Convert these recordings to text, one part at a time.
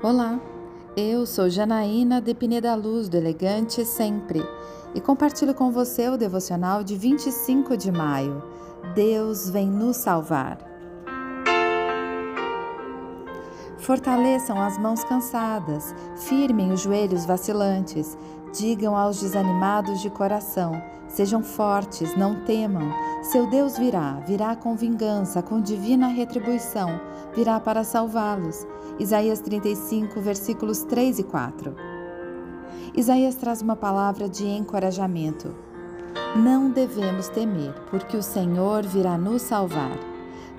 Olá, eu sou Janaína de Pineda Luz do Elegante Sempre e compartilho com você o devocional de 25 de maio. Deus vem nos salvar. Fortaleçam as mãos cansadas, firmem os joelhos vacilantes, digam aos desanimados de coração: sejam fortes, não temam. Seu Deus virá, virá com vingança, com divina retribuição, virá para salvá-los. Isaías 35, versículos 3 e 4. Isaías traz uma palavra de encorajamento. Não devemos temer, porque o Senhor virá nos salvar.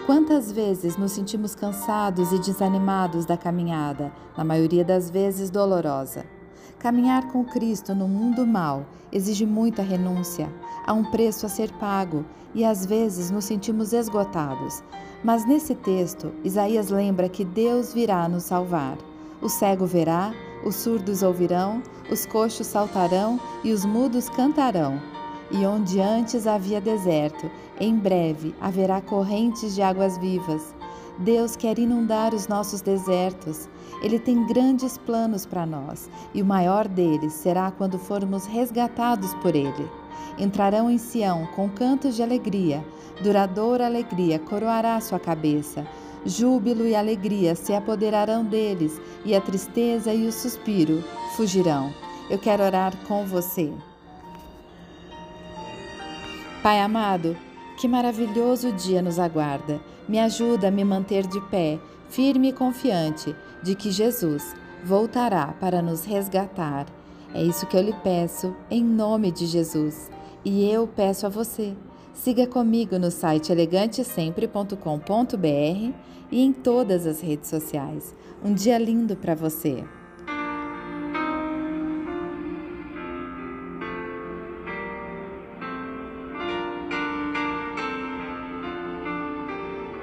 Quantas vezes nos sentimos cansados e desanimados da caminhada, na maioria das vezes dolorosa? Caminhar com Cristo no mundo mal exige muita renúncia, há um preço a ser pago e às vezes nos sentimos esgotados. Mas nesse texto, Isaías lembra que Deus virá nos salvar. O cego verá, os surdos ouvirão, os coxos saltarão e os mudos cantarão. E onde antes havia deserto, em breve haverá correntes de águas vivas. Deus quer inundar os nossos desertos. Ele tem grandes planos para nós, e o maior deles será quando formos resgatados por Ele. Entrarão em Sião com cantos de alegria, duradoura alegria coroará sua cabeça. Júbilo e alegria se apoderarão deles, e a tristeza e o suspiro fugirão. Eu quero orar com você. Pai amado, que maravilhoso dia nos aguarda. Me ajuda a me manter de pé, firme e confiante de que Jesus voltará para nos resgatar. É isso que eu lhe peço, em nome de Jesus. E eu peço a você. Siga comigo no site elegantesempre.com.br e em todas as redes sociais. Um dia lindo para você!